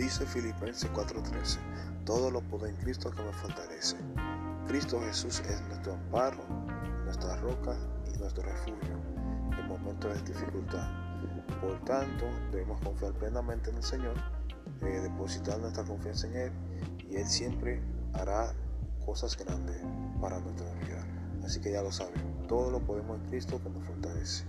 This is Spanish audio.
Dice Filipenses 4:13. Todo lo puedo en Cristo que me fortalece. Cristo Jesús es nuestro amparo, nuestra roca y nuestro refugio en momentos de dificultad. Por tanto, debemos confiar plenamente en el Señor, eh, depositar nuestra confianza en Él y Él siempre hará cosas grandes para nuestra vida. Así que ya lo saben, todo lo podemos en Cristo que nos fortalece.